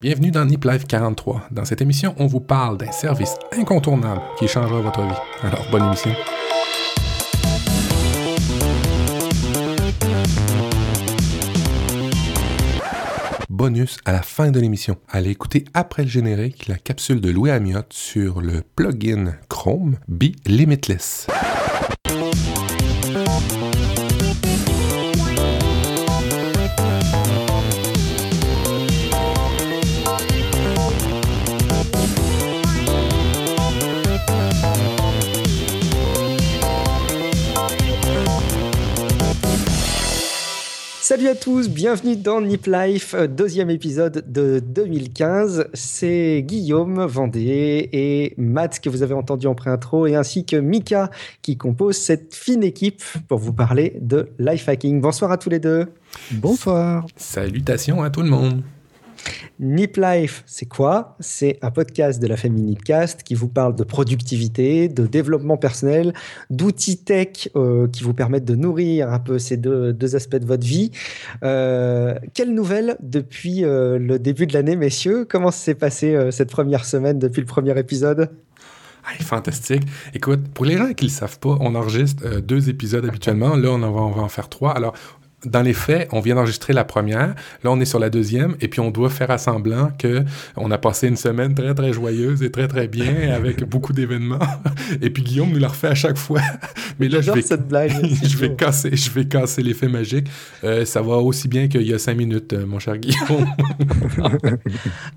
Bienvenue dans Nip Life 43. Dans cette émission, on vous parle d'un service incontournable qui changera votre vie. Alors, bonne émission. Bonus à la fin de l'émission. Allez écouter après le générique la capsule de Louis Amiotte sur le plugin Chrome Be Limitless. Salut à tous, bienvenue dans Nip Life, euh, deuxième épisode de 2015. C'est Guillaume Vendée et Matt que vous avez entendu en pré-intro et ainsi que Mika qui compose cette fine équipe pour vous parler de life hacking. Bonsoir à tous les deux. Bonsoir. Salutations à tout le monde. Nip Life, c'est quoi? C'est un podcast de la famille Nipcast qui vous parle de productivité, de développement personnel, d'outils tech euh, qui vous permettent de nourrir un peu ces deux, aspects de votre vie. Euh, quelles nouvelles depuis euh, le début de l'année, messieurs? Comment s'est passé cette première semaine depuis le premier épisode? Fantastique. Écoute, pour les gens qui ne le savent pas, on enregistre deux épisodes habituellement. Là, on, va, on va en faire trois. Alors, dans les faits, on vient d'enregistrer la première. Là, on est sur la deuxième, et puis on doit faire à semblant que on a passé une semaine très très joyeuse et très très bien avec beaucoup d'événements. Et puis Guillaume nous la refait à chaque fois. Mais là, je vais cette blague. je vais casser, je vais casser l'effet magique. Euh, ça va aussi bien qu'il y a cinq minutes, euh, mon cher Guillaume.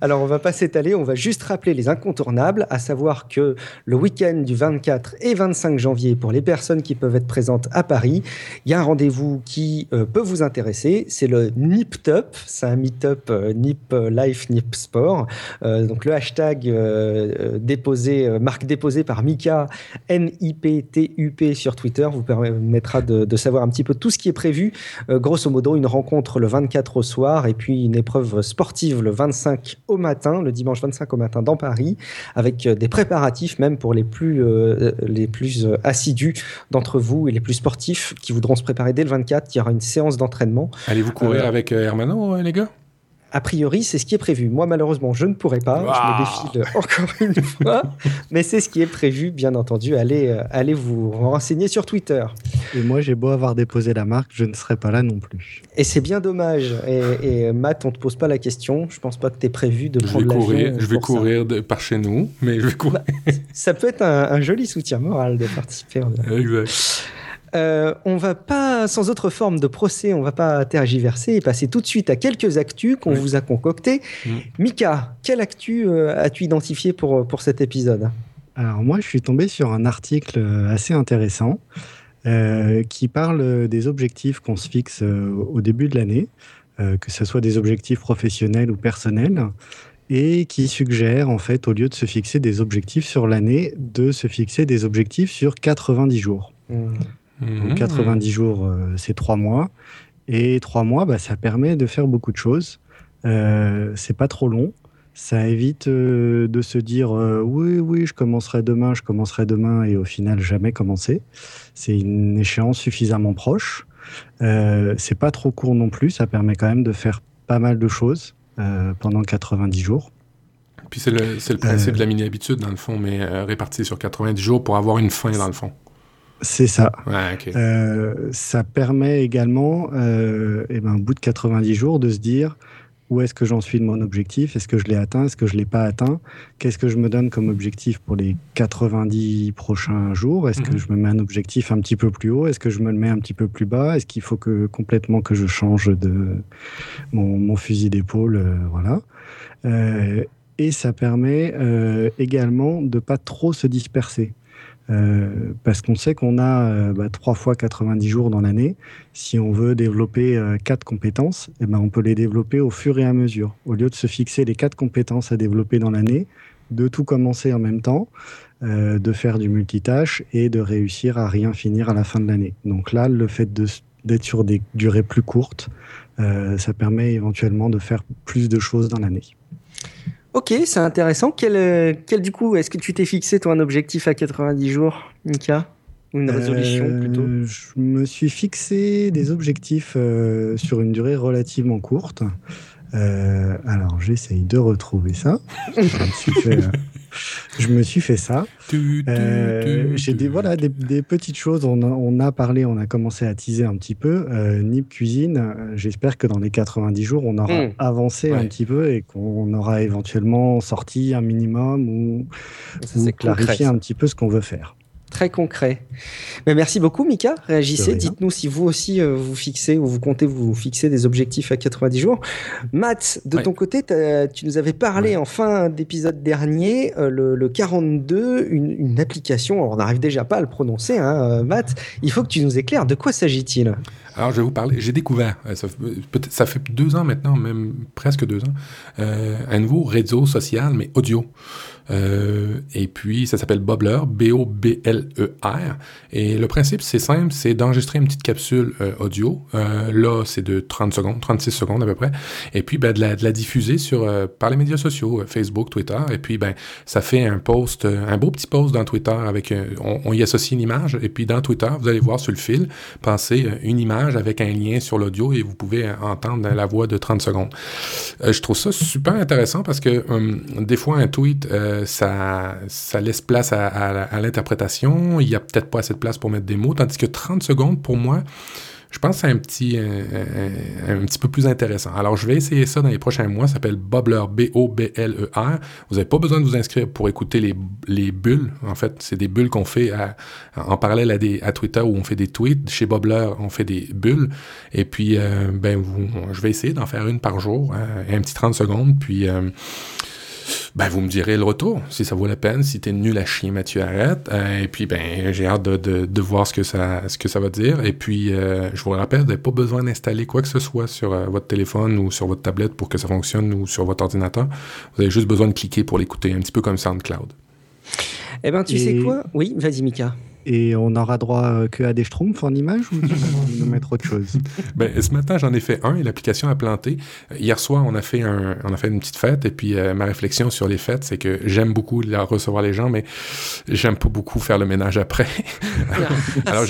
Alors, on va pas s'étaler. On va juste rappeler les incontournables, à savoir que le week-end du 24 et 25 janvier, pour les personnes qui peuvent être présentes à Paris, il y a un rendez-vous qui euh, peut vous intéresser. C'est le NipTup. C'est un meetup euh, Nip Life, Nip Sport. Euh, donc le hashtag euh, déposé, marque déposée par Mika, N-I-P-T-U-P sur Twitter, vous permettra de, savoir un petit peu tout ce qui est prévu. grosso modo, une rencontre le 24 au soir et puis une épreuve sportive le 25 au matin, le dimanche 25 au matin dans Paris, avec des préparatifs même pour les plus, les plus assidus d'entre vous et les plus sportifs qui voudront se préparer dès le 24. Il y aura une séance d'entraînement. Allez-vous courir euh, avec euh, Hermano, euh, les gars? A priori, c'est ce qui est prévu. Moi, malheureusement, je ne pourrai pas. Je me défile encore une fois. Mais c'est ce qui est prévu, bien entendu. Allez, allez vous renseigner sur Twitter. Et moi, j'ai beau avoir déposé la marque, je ne serai pas là non plus. Et c'est bien dommage. Et, Matt, on ne te pose pas la question. Je pense pas que tu es prévu de prendre l'avion. Je vais courir de, par chez nous, mais je vais courir. Bah, ça peut être un, un, joli soutien moral de participer. Exact. Euh, on va pas, sans autre forme de procès, on va pas tergiverser et passer tout de suite à quelques actus qu'on vous a concoctés. Mm. Mika, quelle actu euh, as-tu identifié pour, pour cet épisode? Alors moi, je suis tombé sur un article euh, assez intéressant qui parle des objectifs qu'on se fixe au début de l'année, que ce soit des objectifs professionnels ou personnels et qui suggère en fait au lieu de se fixer des objectifs sur l'année, de se fixer des objectifs sur 90 jours. Mm. 90 mmh. jours, euh, c'est trois mois. Et trois mois, bah, ça permet de faire beaucoup de choses. Euh, c'est pas trop long. Ça évite euh, de se dire oui, oui, je commencerai demain, je commencerai demain, et au final jamais commencer. C'est une échéance suffisamment proche. c'est pas trop court non plus. Ça permet quand même de faire pas mal de choses pendant 90 jours. Puis c'est le, le, principe de la mini-habitude, dans le fond, mais réparti sur 90 jours pour avoir une fin, dans le fond. C'est ça. Euh, ça permet également, euh, eh ben, au bout de 90 jours, de se dire où est-ce que j'en suis de mon objectif? Est-ce que je l'ai atteint? Est-ce que je ne l'ai pas atteint? Qu'est-ce que je me donne comme objectif pour les 90 prochains jours? Est-ce que mhm. je me mets un objectif un petit peu plus haut? Est-ce que je me le mets un petit peu plus bas? Est-ce qu'il faut que complètement que je change de mon, fusil d'épaule euh, Voilà. Euh, et ça permet également de pas trop se disperser. Euh, parce qu'on sait qu'on a euh, bah, 3 fois 90 jours dans l'année. Si on veut développer euh, quatre compétences, eh ben, on peut les développer au fur et à mesure. Au lieu de se fixer les quatre compétences à développer dans l'année, de tout commencer en même temps, de faire du multitâche et de réussir à rien finir à la fin de l'année. Donc là, le fait d'être sur des durées plus courtes, ça permet éventuellement de faire plus de choses dans l'année. Ok, c'est intéressant. Quel, euh, quel, du coup, est-ce que tu t'es fixé toi un objectif à 90 jours, Mika? Ou une résolution euh, plutôt? Je me suis fixé des objectifs euh, sur une durée relativement courte. alors, j'essaye de retrouver ça. je, me suis fait, je me suis fait ça. J'ai des, voilà, des, petites choses. On a, on a, parlé, on a commencé à teaser un petit peu. Nip Cuisine, j'espère que dans les 90 jours, on aura hmm. avancé un petit peu et qu'on aura éventuellement sorti un minimum ou, ou clarifié un petit peu ce qu'on veut faire très concret. Mais merci beaucoup, Mika. Réagissez. Dites-nous si vous aussi euh, vous fixez ou vous comptez vous fixer des objectifs à 90 jours. Matt, de ton côté, tu nous avais parlé en fin d'épisode dernier, euh, le, 42, une, application. on n'arrive déjà pas à le prononcer, hein, euh, Matt. Il faut que tu nous éclaires. De quoi s'agit-il? Alors, je vais vous parler. J'ai découvert, ça, ça, fait deux ans maintenant, même presque deux ans, un nouveau réseau social, mais audio. Euh, et puis, ça s'appelle Bobbler, B-O-B-L-E-R. Et le principe, c'est simple, c'est d'enregistrer une petite capsule euh, audio. Euh, là, c'est de 30 secondes, 36 secondes à peu près. Et puis, ben, de, la, diffuser sur, par les médias sociaux, Facebook, Twitter. Et puis, ben, ça fait un post, un beau petit post dans Twitter avec, on, y associe une image. Et puis, dans Twitter, vous allez voir sur le fil, passer une image avec un lien sur l'audio et vous pouvez entendre la voix de 30 secondes. je trouve ça super intéressant parce que hum, des fois, un tweet, ça, laisse place à, l'interprétation. Il n'y a peut-être pas assez de place pour mettre des mots, tandis que 30 secondes, pour moi, je pense que c'est un petit, un, petit peu plus intéressant. Alors, je vais essayer ça dans les prochains mois. Ça s'appelle Bobbler, B-O-B-L-E-R. Vous n'avez pas besoin de vous inscrire pour écouter les, les bulles. En fait, c'est des bulles qu'on fait en parallèle à, Twitter où on fait des tweets. Chez Bobbler, on fait des bulles. Et puis, euh, ben, je vais essayer d'en faire une par jour, hein, un petit 30 secondes. Puis, euh, ben, vous me direz le retour, si ça vaut la peine, si t'es nul à chier, Mathieu, arrête. Euh, et puis, ben, j'ai hâte de, de, de, voir ce que ça, ce que ça va dire. Et puis, euh, je vous rappelle, vous n'avez pas besoin d'installer quoi que ce soit sur euh, votre téléphone ou sur votre tablette pour que ça fonctionne ou sur votre ordinateur. Vous avez juste besoin de cliquer pour l'écouter, un petit peu comme SoundCloud. Eh ben, tu sais quoi? Oui, vas-y, Mika. Et on n'aura droit euh, que à des schtroumpfs en image ou nous mettre autre chose? Ben, Ce matin, j'en ai fait un et l'application a planté. Hier soir, on a fait, un, on a fait une petite fête et puis euh, ma réflexion sur les fêtes, c'est que j'aime beaucoup recevoir les gens, mais j'aime pas beaucoup faire le ménage après. Alors,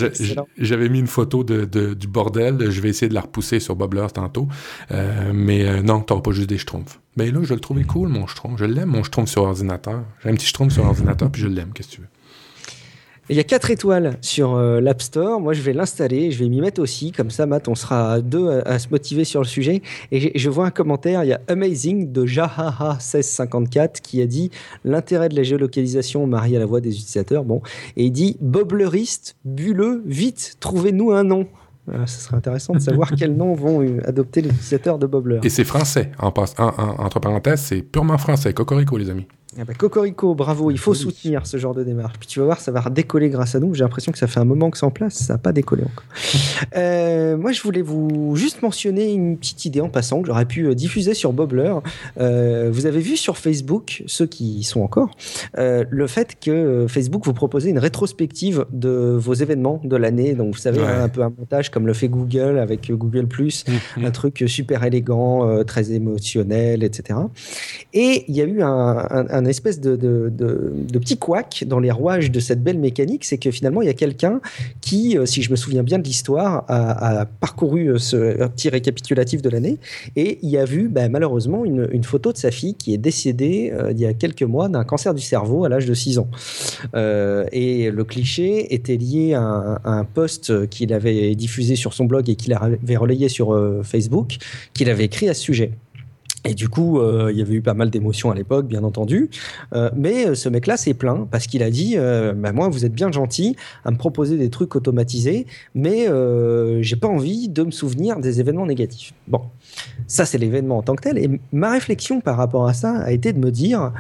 j'avais mis une photo de, du bordel. Je vais essayer de la repousser sur Bobbler tantôt. Euh, mais non, t'auras pas juste des schtroumpfs. Mais ben là, je le trouvais cool, mon schtroumpf. Je l'aime, mon schtroumpf sur ordinateur. J'ai un petit schtroumpf sur ordinateur, puis je l'aime, qu'est-ce que tu veux? Il y a 4 étoiles sur euh, l'App Store. Moi, je vais l'installer. Je vais m'y mettre aussi. Comme ça, Matt, on sera deux à, se motiver sur le sujet. Et je vois un commentaire. Il y a Amazing de Jahaha1654 qui a dit l'intérêt de la géolocalisation marie à la voix des utilisateurs. Bon. Et il dit Bobleriste, bulleux, vite, trouvez-nous un nom. Euh, ce serait intéressant de savoir quels noms vont euh, adopter les utilisateurs de Bobler. Et c'est français, en, entre parenthèses, c'est purement français. Cocorico, les amis. Ah bah, Cocorico, bravo, il faut soutenir ce genre de démarche. Puis tu vas voir, ça va redécoller grâce à nous. J'ai l'impression que ça fait un moment que c'est en place, ça n'a pas décollé encore. Euh, moi, je voulais vous juste mentionner une petite idée en passant que j'aurais pu euh, diffuser sur Bobler. Euh, vous avez vu sur Facebook, ceux qui y sont encore, le fait que Facebook vous proposait une rétrospective de vos événements de l'année. Donc, vous savez, un peu un montage comme le fait Google avec Google mm, mm. un truc super élégant, très émotionnel, etc. Et il y a eu un un espèce de, petit couac dans les rouages de cette belle mécanique, c'est que finalement, il y a quelqu'un qui, euh, si je me souviens bien de l'histoire, a, parcouru euh, ce petit récapitulatif de l'année et il a vu bah, malheureusement une, photo de sa fille qui est décédée euh, il y a quelques mois d'un cancer du cerveau à l'âge de 6 ans. et le cliché était lié à un, à un post qu'il avait diffusé sur son blog et qu'il avait relayé sur Facebook, qu'il avait écrit à ce sujet. Et du coup, euh, il y avait eu pas mal d'émotions à l'époque, bien entendu. Euh, mais euh, ce mec-là s'est plaint parce qu'il a dit bah, Moi, vous êtes bien gentil à me proposer des trucs automatisés, mais j'ai pas envie de me souvenir des événements négatifs. Bon, ça, c'est l'événement en tant que tel. Et ma réflexion par rapport à ça a été de me dire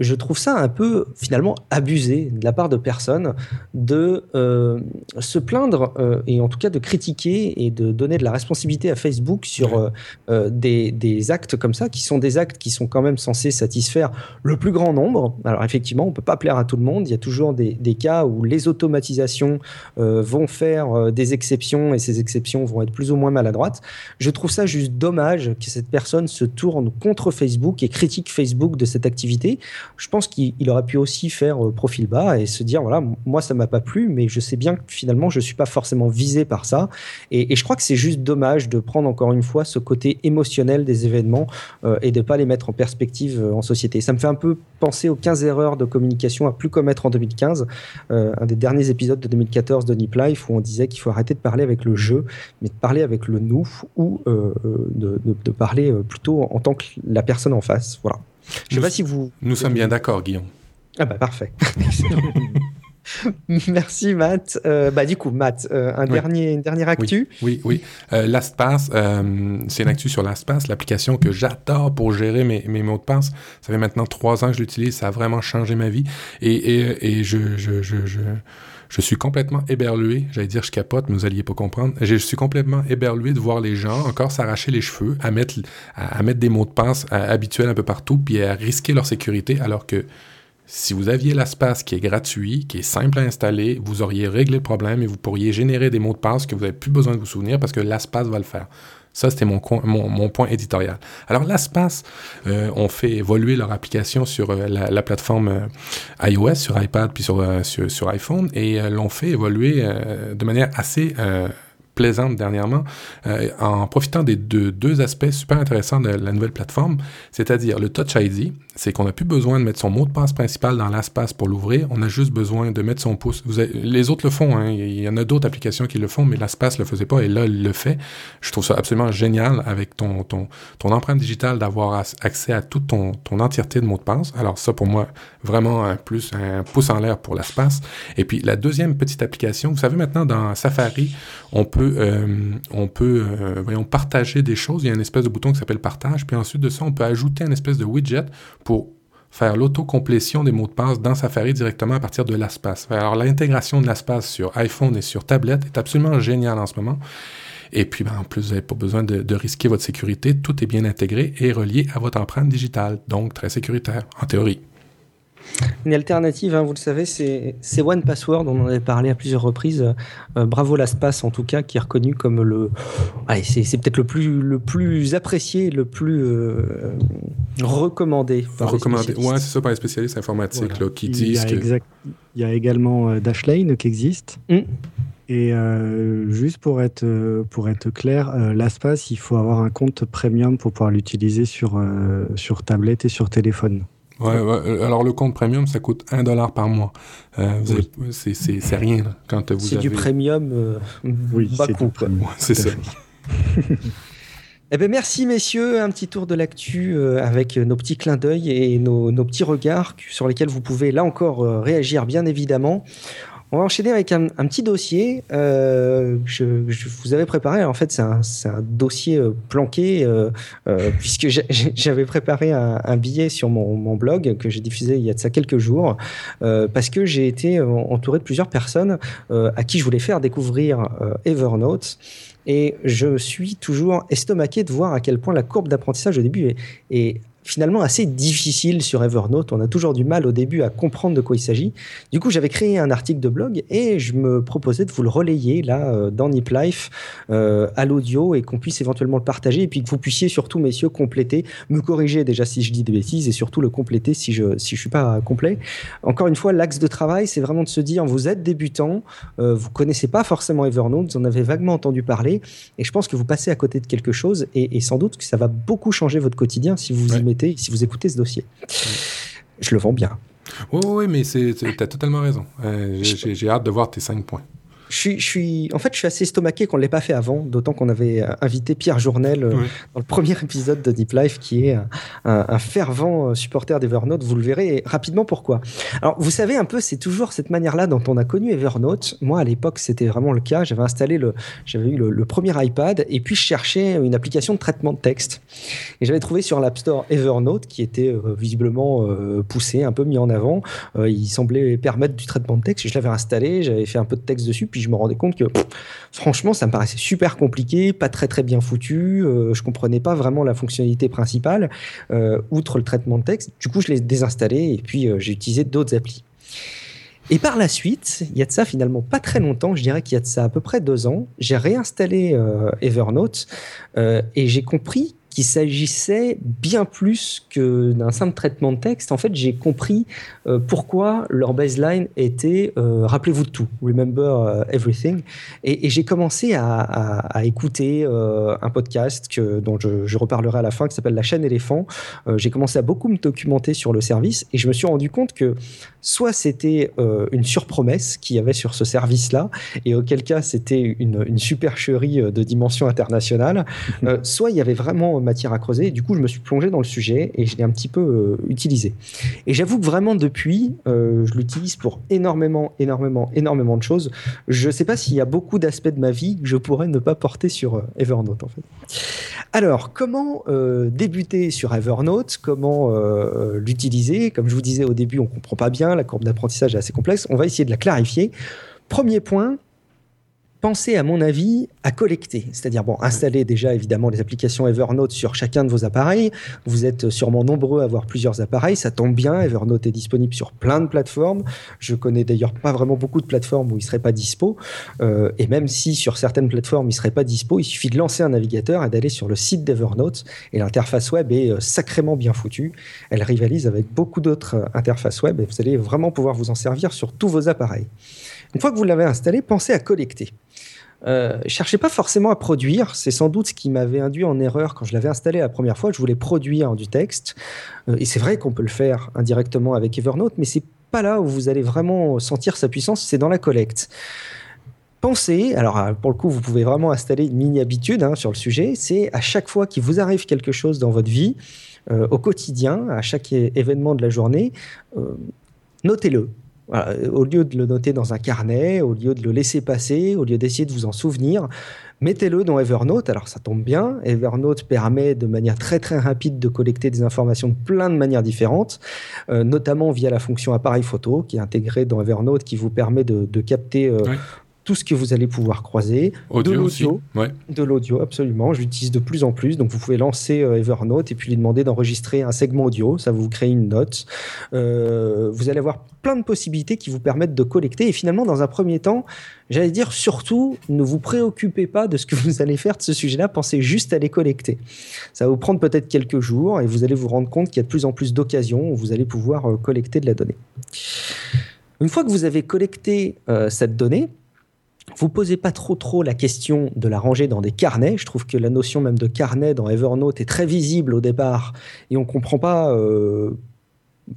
je trouve ça un peu finalement abusé de la part de personnes de euh, se plaindre euh, et en tout cas de critiquer et de donner de la responsabilité à Facebook sur euh, des, des, actes comme ça qui sont des actes qui sont quand même censés satisfaire le plus grand nombre. Alors effectivement, on peut pas plaire à tout le monde. Il y a toujours des, des cas où les automatisations vont faire des exceptions et ces exceptions vont être plus ou moins maladroites. Je trouve ça juste dommage que cette personne se tourne contre Facebook et critique Facebook de cette activité je pense qu'il aurait pu aussi faire profil bas et se dire voilà, moi ça m'a pas plu, mais je sais bien que finalement je suis pas forcément visé par ça. Et, je crois que c'est juste dommage de prendre encore une fois ce côté émotionnel des événements et de pas les mettre en perspective en société. Ça me fait un peu penser aux 15 erreurs de communication à plus commettre en 2015, un des derniers épisodes de 2014 de Nip Life où on disait qu'il faut arrêter de parler avec le jeu, mais de parler avec le nous ou de, de, parler plutôt en tant que la personne en face. Voilà. Je sais pas si vous. Nous sommes bien d'accord, Guillaume. Ah bah parfait. Merci Matt. Euh, bah du coup Matt, euh, un dernier, une dernière actu. Oui, oui. Euh, LastPass, c'est une actu sur LastPass, l'application que j'adore pour gérer mes, mes, mots de passe. Ça fait maintenant trois ans que je l'utilise, ça a vraiment changé ma vie et, et, et je, je, je, je je suis complètement éberlué. J'allais dire je capote, mais vous alliez pas comprendre. Je suis complètement éberlué de voir les gens encore s'arracher les cheveux, à mettre, à, mettre des mots de passe habituels un peu partout, puis à risquer leur sécurité, alors que si vous aviez l'espace qui est gratuit, qui est simple à installer, vous auriez réglé le problème et vous pourriez générer des mots de passe que vous n'avez plus besoin de vous souvenir parce que l'espace va le faire. Ça, c'était mon, point éditorial. Alors, l'Aspace euh, ont fait évoluer leur application sur euh, la, plateforme euh, iOS, sur iPad, puis sur, sur iPhone, et l'ont fait évoluer de manière assez plaisante dernièrement, euh, en profitant des deux, aspects super intéressants de la nouvelle plateforme, c'est-à-dire le Touch ID, c'est qu'on n'a plus besoin de mettre son mot de passe principal dans l'espace pour l'ouvrir, on a juste besoin de mettre son pouce. Les autres le font, hein. il y en a d'autres applications qui le font, mais l'espace le faisait pas et là, il le fait. Je trouve ça absolument génial avec ton, ton, ton empreinte digitale d'avoir accès à toute ton, ton entièreté de mots de passe. Alors ça, pour moi, vraiment un plus, un pouce en l'air pour l'espace. Et puis la deuxième petite application, vous savez maintenant dans Safari, on peut euh, on peut euh, voyons, partager des choses. Il y a une espèce de bouton qui s'appelle partage. Puis ensuite de ça, on peut ajouter une espèce de widget pour faire l'autocomplétion des mots de passe dans Safari directement à partir de l'espace. Alors l'intégration de l'espace sur iPhone et sur tablette est absolument géniale en ce moment. Et puis, ben, en plus, vous n'avez pas besoin de, risquer votre sécurité. Tout est bien intégré et relié à votre empreinte digitale. Donc, très sécuritaire, en théorie. Une alternative, hein, vous le savez, c'est One Password. On en avait parlé à plusieurs reprises. Euh, bravo LastPass, en tout cas, qui est reconnu comme le. c'est peut-être le plus, le plus apprécié, le plus euh, recommandé. recommandé. Ouais, c'est ça par les spécialistes informatiques qui disent. Il y a, il y a également euh, Dashlane qui existe. Mm. Et juste pour être, pour être clair, LastPass, il faut avoir un compte premium pour pouvoir l'utiliser sur, sur tablette et sur téléphone. Ouais, euh, alors le compte premium, ça coûte 1 dollar par mois. Euh, c'est rien quand vous C'est du premium. Euh, oui, c'est du c'est ça. eh ben merci messieurs, un petit tour de l'actu avec nos petits clins d'œil et nos, nos, petits regards sur lesquels vous pouvez là encore réagir bien évidemment. On va enchaîner avec un, petit dossier. Euh, je, vous avais préparé, en fait, c'est un, dossier euh, planqué, euh, puisque j'avais préparé un, billet sur mon, blog que j'ai diffusé il y a de ça quelques jours, parce que j'ai été entouré de plusieurs personnes à qui je voulais faire découvrir Evernote. Et je suis toujours estomaqué de voir à quel point la courbe d'apprentissage au début est finalement assez difficile sur Evernote. On a toujours du mal au début à comprendre de quoi il s'agit. Du coup, j'avais créé un article de blog et je me proposais de vous le relayer là euh, dans Nip Life euh, à l'audio et qu'on puisse éventuellement le partager et puis que vous puissiez surtout, messieurs, compléter, me corriger déjà si je dis des bêtises et surtout le compléter si je si je suis pas complet. Encore une fois, l'axe de travail, c'est vraiment de se dire vous êtes débutant, euh, vous connaissez pas forcément Evernote, vous en avez vaguement entendu parler et je pense que vous passez à côté de quelque chose et, sans doute que ça va beaucoup changer votre quotidien si vous vous y mettez si vous écoutez ce dossier. Je le vends bien. Oui, oui, mais tu as totalement raison. Euh, j'ai hâte de voir tes cinq points je suis, en fait, je suis assez estomaqué qu'on ne l'ait pas fait avant, d'autant qu'on avait euh, invité Pierre Journel euh, dans le premier épisode de Deep Life, qui est un, fervent euh, supporter d'Evernote. Vous le verrez rapidement pourquoi. Alors, vous savez un peu, c'est toujours cette manière-là dont on a connu Evernote. Moi, à l'époque, c'était vraiment le cas. J'avais installé le, j'avais eu le, premier iPad et puis je cherchais une application de traitement de texte. Et j'avais trouvé sur l'App Store Evernote, qui était visiblement poussé, un peu mis en avant. il semblait permettre du traitement de texte. Je l'avais installé, j'avais fait un peu de texte dessus, puis je me rendais compte que franchement, ça me paraissait super compliqué, pas très très bien foutu. Euh, je comprenais pas vraiment la fonctionnalité principale, euh, outre le traitement de texte. Du coup, je l'ai désinstallé et puis euh, j'ai utilisé d'autres applis. Et par la suite, il y a de ça finalement pas très longtemps, je dirais qu'il y a de ça à peu près deux ans, j'ai réinstallé Evernote et j'ai compris qu'il s'agissait bien plus que d'un simple traitement de texte. En fait, j'ai compris euh, pourquoi leur baseline était euh, rappelez-vous de tout, remember euh, everything. Et, j'ai commencé à, écouter un podcast que, dont je, reparlerai à la fin, qui s'appelle La chaîne éléphant. j'ai commencé à beaucoup me documenter sur le service et je me suis rendu compte que soit c'était une surpromesse qu'il y avait sur ce service-là, et auquel cas c'était une, une supercherie de dimension internationale, soit il y avait vraiment matière à creuser. Et du coup, je me suis plongé dans le sujet et je l'ai un petit peu utilisé. Et j'avoue que vraiment depuis, euh, je l'utilise pour énormément, énormément, énormément de choses. Je ne sais pas s'il y a beaucoup d'aspects de ma vie que je pourrais ne pas porter sur euh, Evernote en fait. Alors, comment euh, débuter sur Evernote? Comment l'utiliser? Comme je vous disais au début, on ne comprend pas bien, la courbe d'apprentissage est assez complexe. On va essayer de la clarifier. Premier point, pensez à mon avis à collecter, c'est-à-dire bon, installer déjà évidemment les applications Evernote sur chacun de vos appareils. Vous êtes sûrement nombreux à avoir plusieurs appareils, ça tombe bien. Evernote est disponible sur plein de plateformes. Je connais d'ailleurs pas vraiment beaucoup de plateformes où il serait pas dispo. Euh, et même si sur certaines plateformes il serait pas dispo, il suffit de lancer un navigateur et d'aller sur le site d'Evernote. Et l'interface web est euh, sacrément bien foutue. Elle rivalise avec beaucoup d'autres euh, interfaces web et vous allez vraiment pouvoir vous en servir sur tous vos appareils. Une fois que vous l'avez installé, pensez à collecter. Euh, cherchez pas forcément à produire. C'est sans doute ce qui m'avait induit en erreur quand je l'avais installé la première fois. Je voulais produire du texte. Euh, et c'est vrai qu'on peut le faire indirectement avec Evernote, mais c'est pas là où vous allez vraiment sentir sa puissance, c'est dans la collecte. Pensez, alors euh, pour le coup, vous pouvez vraiment installer une mini-habitude hein, sur le sujet, c'est à chaque fois qu'il vous arrive quelque chose dans votre vie, euh, au quotidien, à chaque événement de la journée, notez-le au lieu de le noter dans un carnet, au lieu de le laisser passer, au lieu d'essayer de vous en souvenir, mettez-le dans Evernote. Alors ça tombe bien, Evernote permet de manière très très rapide de collecter des informations de plein de manières différentes, euh, notamment via la fonction appareil photo qui est intégrée dans Evernote qui vous permet de, capter euh, tout ce que vous allez pouvoir croiser. Audio de l'audio. De l'audio, absolument. Je l'utilise de plus en plus. Donc, vous pouvez lancer euh, Evernote et puis lui demander d'enregistrer un segment audio. Ça vous crée une note. Euh, vous allez avoir plein de possibilités qui vous permettent de collecter. Et finalement, dans un premier temps, j'allais dire surtout, ne vous préoccupez pas de ce que vous allez faire de ce sujet-là. Pensez juste à les collecter. Ça va vous prendre peut-être quelques jours et vous allez vous rendre compte qu'il y a de plus en plus d'occasions où vous allez pouvoir euh, collecter de la donnée. Une fois que vous avez collecté cette donnée, vous posez pas trop trop la question de la ranger dans des carnets. Je trouve que la notion même de carnet dans Evernote est très visible au départ et on comprend pas euh,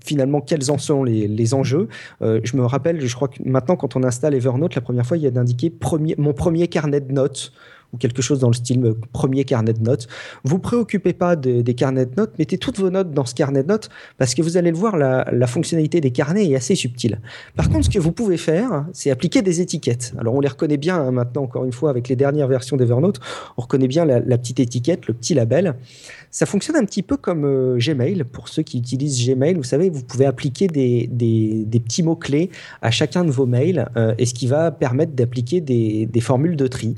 finalement quels en sont les, enjeux. Euh, je me rappelle, je crois que maintenant quand on installe Evernote, la première fois il y a d'indiquer mon premier carnet de notes ou quelque chose dans le style euh, premier carnet de notes. Vous préoccupez pas des carnets de notes, mettez toutes vos notes dans ce carnet de notes parce que vous allez le voir, la, fonctionnalité des carnets est assez subtile. Par contre, ce que vous pouvez faire, c'est appliquer des étiquettes. Alors on les reconnaît bien hein, maintenant, encore une fois, avec les dernières versions d'Evernote, on reconnaît bien la, petite étiquette, le petit label. Ça fonctionne un petit peu comme euh, Gmail. Pour ceux qui utilisent Gmail, vous savez, vous pouvez appliquer des, petits mots-clés à chacun de vos mails euh, et ce qui va permettre d'appliquer des, formules de tri.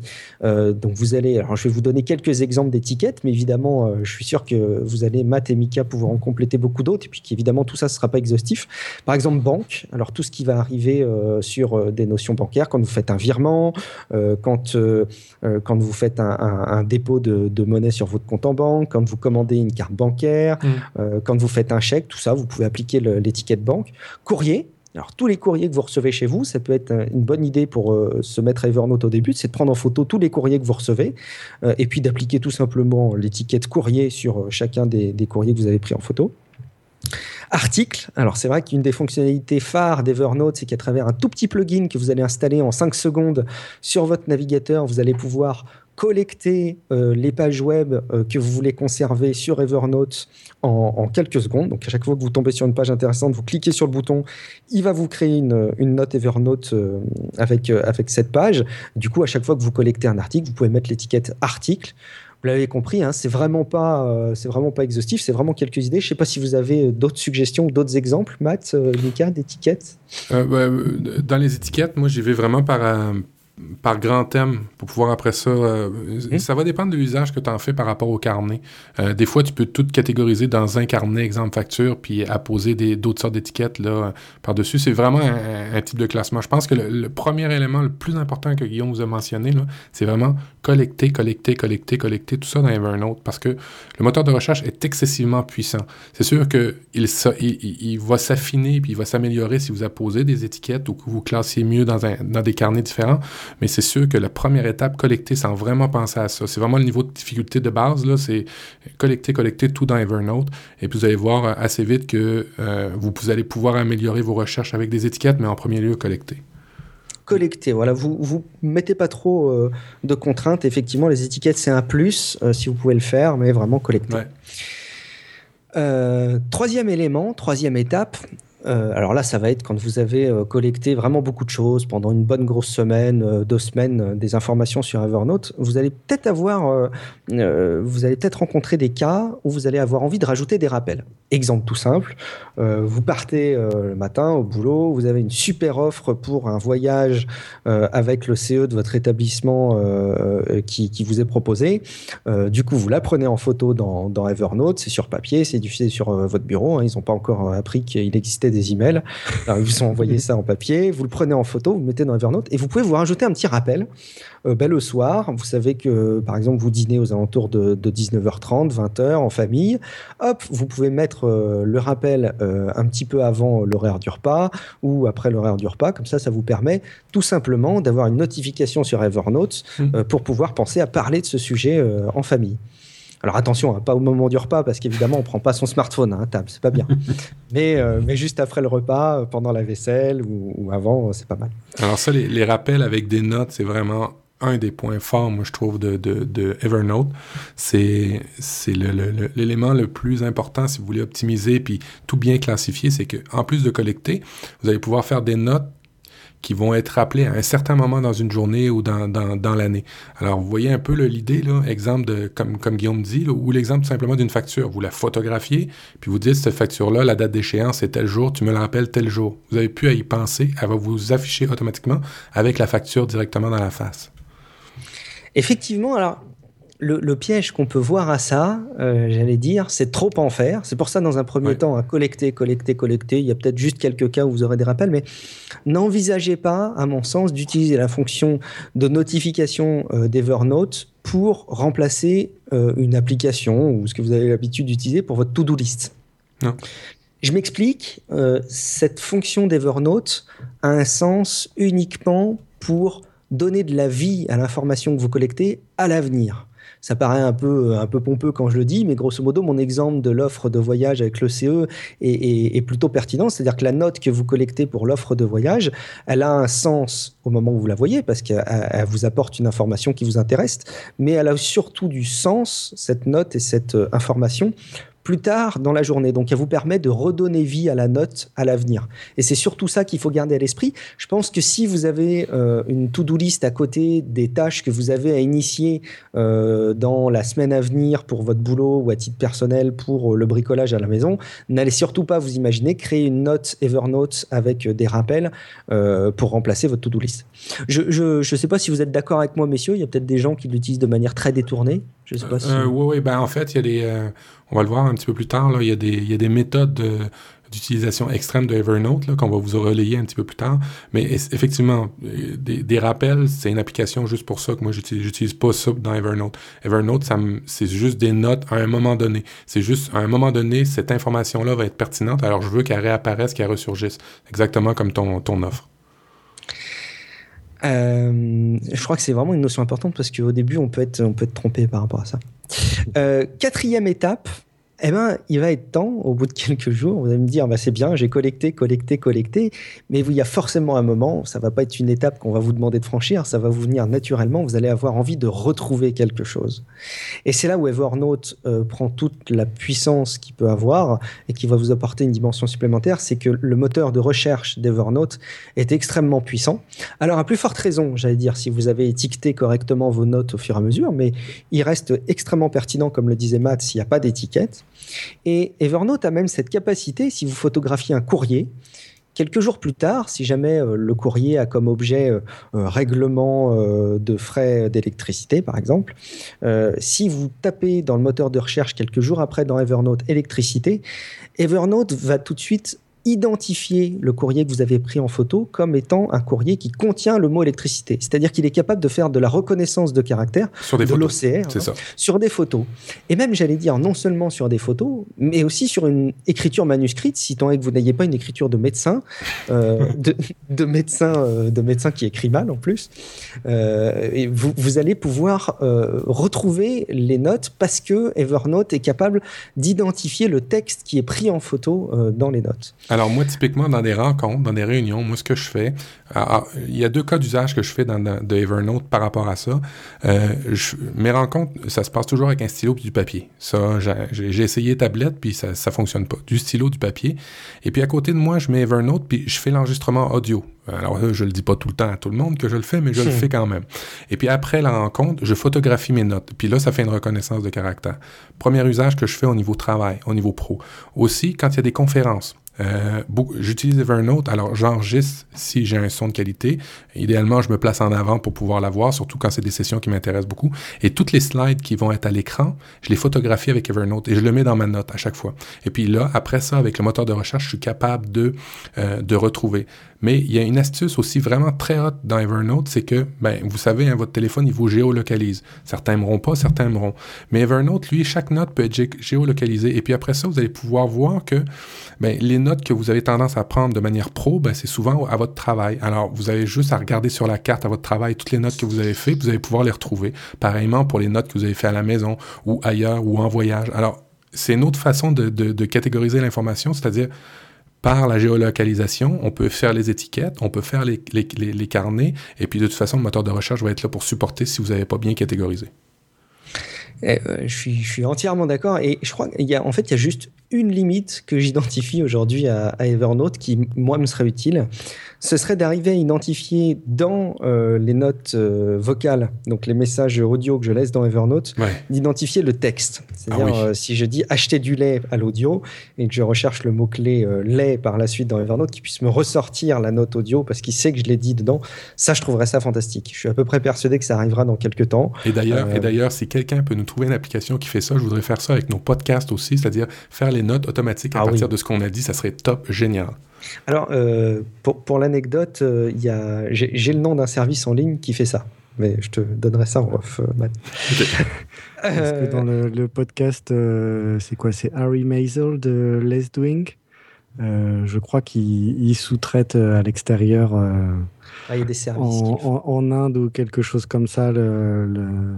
Donc vous allez, alors je vais vous donner quelques exemples d'étiquettes, mais évidemment, euh, je suis sûr que vous allez, Matt et Mika, pouvoir en compléter beaucoup d'autres, et puis qu'évidemment, tout ça ne sera pas exhaustif. Par exemple, banque, alors tout ce qui va arriver euh, sur euh, des notions bancaires, quand vous faites un virement, quand, quand vous faites un, dépôt de, monnaie sur votre compte en banque, quand vous commandez une carte bancaire, mmh. quand vous faites un chèque, tout ça, vous pouvez appliquer l'étiquette banque. Courrier, alors, tous les courriers que vous recevez chez vous, ça peut être une bonne idée pour euh, se mettre à Evernote au début, c'est de prendre en photo tous les courriers que vous recevez euh, et puis d'appliquer tout simplement l'étiquette courrier sur euh, chacun des, des, courriers que vous avez pris en photo. Article, alors c'est vrai qu'une des fonctionnalités phares d'Evernote, c'est qu'à travers un tout petit plugin que vous allez installer en 5 secondes sur votre navigateur, vous allez pouvoir collecter euh, les pages web euh, que vous voulez conserver sur Evernote en, quelques secondes. Donc à chaque fois que vous tombez sur une page intéressante, vous cliquez sur le bouton, il va vous créer une, note Evernote euh, avec, avec cette page. Du coup, à chaque fois que vous collectez un article, vous pouvez mettre l'étiquette article. Vous l'avez compris, hein, c'est vraiment pas, vraiment pas exhaustif, c'est vraiment quelques idées. Je ne sais pas si vous avez d'autres suggestions d'autres exemples, Matt, Mika, d'étiquettes? Bah, dans les étiquettes, moi, j'y vais vraiment par par grand thème pour pouvoir après ça. Euh. Ça va dépendre de l'usage que tu en fais par rapport au carnet. Euh, des fois, tu peux tout catégoriser dans un carnet, exemple facture, puis apposer d'autres sortes d'étiquettes là par-dessus. C'est vraiment un, type de classement. Je pense que le, premier élément le plus important que Guillaume vous a mentionné, c'est vraiment collecter, collecter, collecter, collecter tout ça dans Evernote parce que le moteur de recherche est excessivement puissant. C'est sûr qu'il il, il, va s'affiner puis il va s'améliorer si vous apposez des étiquettes ou que vous classiez mieux dans, un, dans des carnets différents, mais c'est sûr que la première étape, collecter sans vraiment penser à ça. C'est vraiment le niveau de difficulté de base, là, c'est collecter, collecter tout dans Evernote et puis vous allez voir assez vite que euh, vous allez pouvoir améliorer vos recherches avec des étiquettes, mais en premier lieu, collecter collecter. Voilà, vous vous mettez pas trop euh, de contraintes. Effectivement, les étiquettes c'est un plus euh, si vous pouvez le faire, mais vraiment collecter. Euh, troisième élément, troisième étape, euh, alors là, ça va être quand vous avez euh, collecté vraiment beaucoup de choses pendant une bonne grosse semaine, euh, deux semaines, des informations sur Evernote. Vous allez peut-être avoir, vous allez peut-être rencontrer des cas où vous allez avoir envie de rajouter des rappels. Exemple tout simple, vous partez le matin au boulot, vous avez une super offre pour un voyage avec le CE de votre établissement qui, vous est proposé. du coup, vous la prenez en photo dans, Evernote, c'est sur papier, c'est diffusé sur votre bureau. Hein. ils n'ont pas encore appris qu'il existait emails. Alors, ils vous ont envoyé ça en papier, vous le prenez en photo, vous le mettez dans Evernote et vous pouvez vous rajouter un petit rappel. Euh, ben, le soir, vous savez que, par exemple, vous dînez aux alentours de, 19h30, 20h en famille. Hop, vous pouvez mettre euh, le rappel euh, un petit peu avant l'horaire du repas ou après l'horaire du repas. Comme ça, ça vous permet tout simplement d'avoir une notification sur Evernote mmh. pour pouvoir penser à parler de ce sujet en famille. Alors attention, hein, pas au moment du repas, parce qu'évidemment, on prend pas son smartphone à table, c'est pas bien. mais, euh, mais juste après le repas, euh, pendant la vaisselle ou, avant, euh, c'est pas mal. Alors ça, les, rappels avec des notes, c'est vraiment un des points forts, moi, je trouve, de, de, Evernote. C'est l'élément le, plus important si vous voulez optimiser puis tout bien classifier, c'est qu'en plus de collecter, vous allez pouvoir faire des notes qui vont être rappelés à un certain moment dans une journée ou dans, dans, l'année. Alors, vous voyez un peu l'idée, exemple de, comme, comme Guillaume dit, ou l'exemple simplement d'une facture. Vous la photographiez, puis vous dites, cette facture-là, la date d'échéance est tel jour, tu me la rappelles tel jour. Vous avez pu à y penser, elle va vous afficher automatiquement avec la facture directement dans la face. Effectivement, alors le, piège qu'on peut voir à ça, euh, j'allais dire, c'est trop en faire. C'est pour ça, dans un premier temps, à collecter, collecter, collecter. Il y a peut-être juste quelques cas où vous aurez des rappels, mais n'envisagez pas, à mon sens, d'utiliser la fonction de notification euh, d'Evernote pour remplacer euh, une application ou ce que vous avez l'habitude d'utiliser pour votre to-do list. Non. Je m'explique, cette fonction d'Evernote a un sens uniquement pour donner de la vie à l'information que vous collectez à l'avenir ça paraît un peu, un peu pompeux quand je le dis, mais grosso modo, mon exemple de l'offre de voyage avec le CE est, plutôt pertinent. C'est-à-dire que la note que vous collectez pour l'offre de voyage, elle a un sens au moment où vous la voyez, parce qu'elle vous apporte une information qui vous intéresse, mais elle a surtout du sens, cette note et cette euh, information, plus tard dans la journée. Donc, elle vous permet de redonner vie à la note à l'avenir. Et c'est surtout ça qu'il faut garder à l'esprit. Je pense que si vous avez euh, une to-do list à côté des tâches que vous avez à initier euh, dans la semaine à venir pour votre boulot ou à titre personnel pour euh, le bricolage à la maison, n'allez surtout pas vous imaginer créer une note Evernote avec des rappels pour remplacer votre to-do list. Je ne sais pas si vous êtes d'accord avec moi, messieurs. Il y a peut-être des gens qui l'utilisent de manière très détournée. Je sais pas si... oui, oui. Ben, en fait, il y a des on va le voir un petit peu plus tard, là, il, y a des, il y a des méthodes d'utilisation extrême de Evernote qu'on va vous relayer un petit peu plus tard. Mais effectivement, euh, des, rappels, c'est une application juste pour ça que moi, j'utilise pas ça dans Evernote. Evernote, c'est juste des notes à un moment donné. C'est juste, à un moment donné, cette information-là va être pertinente, alors je veux qu'elle réapparaisse, qu'elle ressurgisse. Exactement comme ton offre. Euh, je crois que c'est vraiment une notion importante parce qu'au début, on peut, être, on peut être trompé par rapport à ça. Euh, quatrième étape, eh ben, il va être temps, au bout de quelques jours, vous allez me dire, bah, c'est bien, j'ai collecté, collecté, collecté, mais il y a forcément un moment, ça va pas être une étape qu'on va vous demander de franchir, ça va vous venir naturellement, vous allez avoir envie de retrouver quelque chose. Et c'est là où Evernote euh, prend toute la puissance qu'il peut avoir et qui va vous apporter une dimension supplémentaire, c'est que le moteur de recherche d'Evernote est extrêmement puissant. Alors, à plus forte raison, j'allais dire, si vous avez étiqueté correctement vos notes au fur et à mesure, mais il reste extrêmement pertinent, comme le disait Matt, s'il n'y a pas d'étiquette. Et Evernote a même cette capacité, si vous photographiez un courrier, quelques jours plus tard, si jamais euh, le courrier a comme objet euh, règlement euh, de frais d'électricité, par exemple, si vous tapez dans le moteur de recherche quelques jours après dans Evernote électricité, Evernote va tout de suite identifier le courrier que vous avez pris en photo comme étant un courrier qui contient le mot électricité. C'est-à-dire qu'il est capable de faire de la reconnaissance de caractère sur des de l'OCR hein, sur des photos. Et même, j'allais dire, non seulement sur des photos, mais aussi sur une écriture manuscrite, si tant est que vous n'ayez pas une écriture de médecin, euh, de, médecin, euh, de médecin qui écrit mal en plus. Euh, et vous, vous, allez pouvoir retrouver les notes parce que Evernote est capable d'identifier le texte qui est pris en photo dans les notes. Alors moi, typiquement, dans des rencontres, dans des réunions, moi, ce que je fais, ah, ah, il y a deux cas d'usage que je fais dans, de Evernote par rapport à ça. Euh, mes rencontres, ça se passe toujours avec un stylo et du papier. Ça, j'ai essayé tablette, puis ça ne fonctionne pas. Du stylo, du papier. Et puis à côté de moi, je mets Evernote, puis je fais l'enregistrement audio. Alors je le dis pas tout le temps à tout le monde que je le fais, mais je le fais quand même. Et puis après la rencontre, je photographie mes notes. Puis là, ça fait une reconnaissance de caractère. Premier usage que je fais au niveau travail, au niveau pro. Aussi, quand il y a des conférences. Euh, j'utilise Evernote, alors j'enregistre si j'ai un son de qualité. Idéalement, je me place en avant pour pouvoir la voir, surtout quand c'est des sessions qui m'intéressent beaucoup. Et toutes les slides qui vont être à l'écran, je les photographie avec Evernote et je le mets dans ma note à chaque fois. Et puis là, après ça, avec le moteur de recherche, je suis capable de, euh, de retrouver. Mais il y a une astuce aussi vraiment très haute dans Evernote, c'est que, ben, vous savez, hein, votre téléphone, il vous géolocalise. Certains aimeront pas, certains aimeront. Mais Evernote, lui, chaque note peut être géolocalisée. Et puis après ça, vous allez pouvoir voir que ben, les notes que vous avez tendance à prendre de manière pro, ben, c'est souvent à votre travail. Alors, vous avez juste à regarder sur la carte à votre travail toutes les notes que vous avez faites, vous allez pouvoir les retrouver. Pareillement pour les notes que vous avez faites à la maison ou ailleurs ou en voyage. Alors, c'est une autre façon de, de catégoriser l'information, c'est-à-dire par la géolocalisation, on peut faire les étiquettes, on peut faire les, les, carnets, et puis de toute façon, le moteur de recherche va être là pour supporter si vous n'avez pas bien catégorisé. Eh, euh, je, suis, je, suis, entièrement d'accord. Et je crois qu'il y a, en fait, il y a juste une limite que j'identifie aujourd'hui à, Evernote qui, moi, me serait utile. Ce serait d'arriver à identifier dans euh, les notes euh, vocales, donc les messages audio que je laisse dans Evernote, d'identifier le texte. C'est-à-dire, ah si je dis acheter du lait à l'audio et que je recherche le mot-clé lait par la suite dans Evernote, qui puisse me ressortir la note audio parce qu'il sait que je l'ai dit dedans, ça, je trouverais ça fantastique. Je suis à peu près persuadé que ça arrivera dans quelques temps. Et d'ailleurs, et d'ailleurs si quelqu'un peut nous trouver une application qui fait ça, je voudrais faire ça avec nos podcasts aussi, c'est-à-dire faire les notes automatiques à ah partir de ce qu'on a dit, ça serait top, génial. Alors, euh, pour, pour l'anecdote, euh, j'ai le nom d'un service en ligne qui fait ça. Mais je te donnerai ça en off, euh, que dans le, podcast, c'est quoi? C'est Harry Maisel de Les Doing Je crois qu'il sous-traite à l'extérieur. Ah, il y a des services. En, Inde ou quelque chose comme ça, le,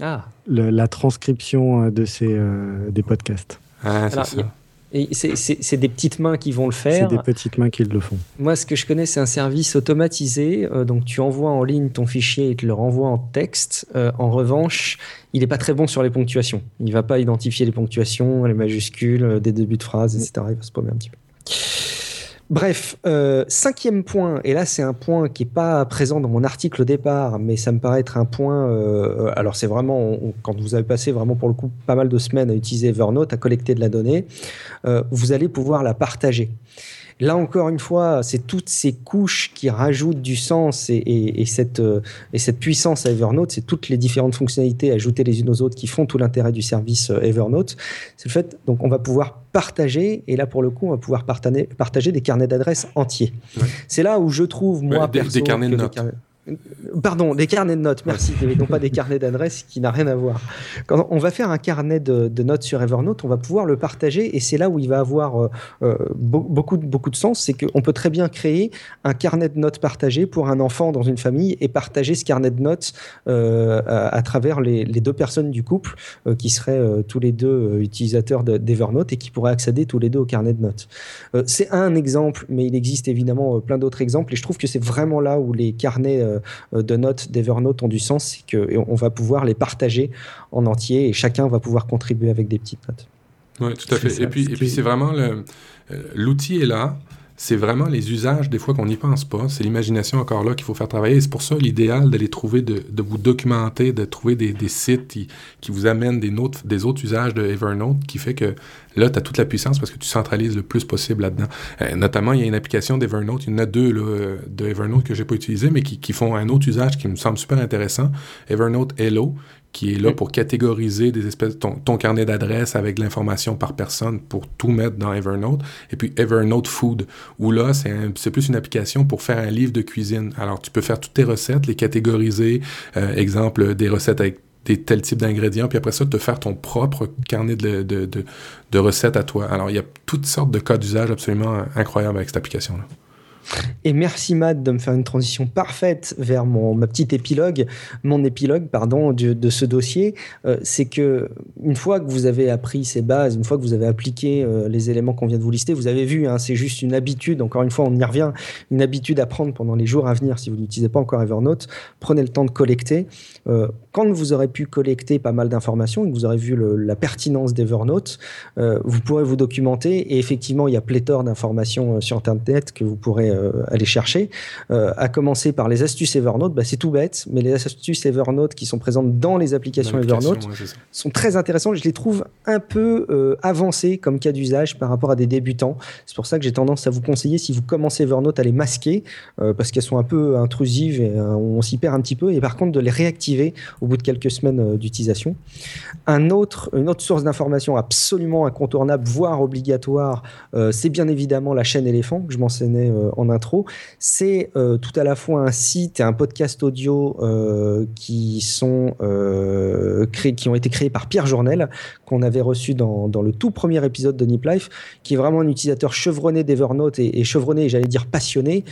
ah. la transcription de ces, des podcasts. Ah, c'est ça. C'est des petites mains qui vont le faire. C'est des petites mains qui le font. Moi, ce que je connais, c'est un service automatisé. Euh, donc, tu envoies en ligne ton fichier et te le renvoie en texte. Euh, en revanche, il n'est pas très bon sur les ponctuations. Il ne va pas identifier les ponctuations, les majuscules, euh, des débuts de phrases, etc. Il va se paumer un petit peu. Bref, euh, cinquième point, et là c'est un point qui n'est pas présent dans mon article au départ, mais ça me paraît être un point. Euh, alors c'est vraiment quand vous avez passé vraiment pour le coup pas mal de semaines à utiliser Evernote, à collecter de la donnée, euh, vous allez pouvoir la partager. Là encore une fois, c'est toutes ces couches qui rajoutent du sens et, cette, euh, et cette puissance à Evernote, c'est toutes les différentes fonctionnalités ajoutées les unes aux autres qui font tout l'intérêt du service euh, Evernote. C'est le fait, donc on va pouvoir partager, et là pour le coup, on va pouvoir partager, partager des carnets d'adresses entiers. C'est là où je trouve, moi, des, des carnets de notes. Pardon, des carnets de notes, merci, et non pas des carnets d'adresses qui n'a rien à voir. Quand on va faire un carnet de, notes sur Evernote, on va pouvoir le partager et c'est là où il va avoir euh, euh, beaucoup, beaucoup de sens, c'est qu'on peut très bien créer un carnet de notes partagé pour un enfant dans une famille et partager ce carnet de notes euh, à, travers les, deux personnes du couple qui seraient tous les deux utilisateurs d'Evernote et qui pourraient accéder tous les deux au carnet de notes. c'est un exemple, mais il existe évidemment plein d'autres exemples et je trouve que c'est vraiment là où les carnets de notes d'Evernote ont du sens, c'est qu'on va pouvoir les partager en entier et chacun va pouvoir contribuer avec des petites notes. Oui, tout à fait. et puis, et puis c'est vraiment euh, l'outil est là c'est vraiment les usages des fois qu'on n'y pense pas. C'est l'imagination encore là qu'il faut faire travailler. c'est pour ça l'idéal d'aller trouver, de, vous documenter, de trouver des, sites qui, qui, vous amènent des, notes, des autres usages de Evernote qui fait que là, tu as toute la puissance parce que tu centralises le plus possible là-dedans. Euh, notamment, il y a une application d'Evernote, il y en a deux là, de Evernote que j'ai pas utilisé, mais qui, qui, font un autre usage qui me semble super intéressant. Evernote Hello, qui est là pour catégoriser des espèces ton, ton carnet d'adresses avec l'information par personne pour tout mettre dans Evernote. Et puis Evernote Food, où là, c'est plus une application pour faire un livre de cuisine. Alors, tu peux faire toutes tes recettes, les catégoriser, euh, exemple, des recettes avec des tels types d'ingrédients, puis après ça, te faire ton propre carnet de, de, de, de recettes à toi. Alors, il y a toutes sortes de cas d'usage absolument incroyables avec cette application-là. Et merci Matt de me faire une transition parfaite vers mon, ma petite épilogue, mon épilogue pardon, de, ce dossier. Euh, c'est que une fois que vous avez appris ces bases, une fois que vous avez appliqué euh, les éléments qu'on vient de vous lister, vous avez vu, hein, c'est juste une habitude, encore une fois on y revient, une habitude à prendre pendant les jours à venir si vous n'utilisez pas encore Evernote. Prenez le temps de collecter. Euh, quand vous aurez pu collecter pas mal d'informations et que vous aurez vu la pertinence d'Evernote, vous pourrez vous documenter et effectivement il y a pléthore d'informations sur Internet que vous pourrez euh, aller chercher. Euh, à commencer par les astuces Evernote, bah, c'est tout bête, mais les astuces Evernote qui sont présentes dans les applications Evernote sont très intéressantes. Je les trouve un peu euh, avancées comme cas d'usage par rapport à des débutants. C'est pour ça que j'ai tendance à vous conseiller, si vous commencez Evernote, à les masquer parce qu'elles sont un peu intrusives et on s'y perd un petit peu. Et par contre, de les réactiver au bout de quelques semaines d'utilisation. Un autre, une autre source d'information absolument incontournable, voire obligatoire, c'est bien évidemment la chaîne éléphant que je mentionnais en intro, c'est euh, tout à la fois un site et un podcast audio euh, qui sont euh, qui ont été créés par Pierre Journel, qu'on avait reçu dans, le tout premier épisode de Nip Life, qui est vraiment un utilisateur chevronné d'Evernote et, et, chevronné, j'allais dire passionné,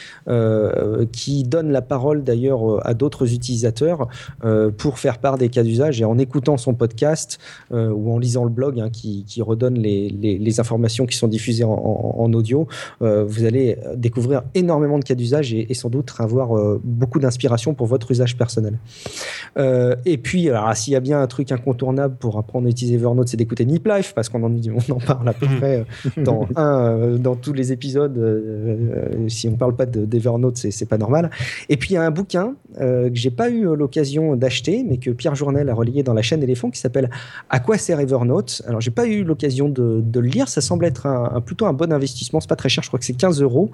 qui donne la parole d'ailleurs à d'autres utilisateurs pour faire part des cas d'usage. Et en écoutant son podcast ou en lisant le blog hein, qui, redonne les, informations qui sont diffusées en audio, vous allez découvrir énormément de cas d'usage et, sans doute avoir euh, beaucoup d'inspiration pour votre usage personnel. Euh, et puis, alors, s'il y a bien un truc incontournable pour apprendre à utiliser Evernote, c'est d'écouter Nip Life, parce qu'on en, on en parle à peu mhm. près euh, dans, un, dans tous les épisodes. si on ne parle pas d'Evernote, c'est, c'est pas normal. Et puis, il y a un bouquin que j'ai pas eu l'occasion d'acheter, mais que Pierre Journel a relayé dans la chaîne Éléphant, qui s'appelle À quoi sert Evernote? Alors, j'ai pas eu l'occasion de, le lire. Ça semble être un, plutôt un bon investissement. C'est pas très cher. Je crois que c'est 15 euros.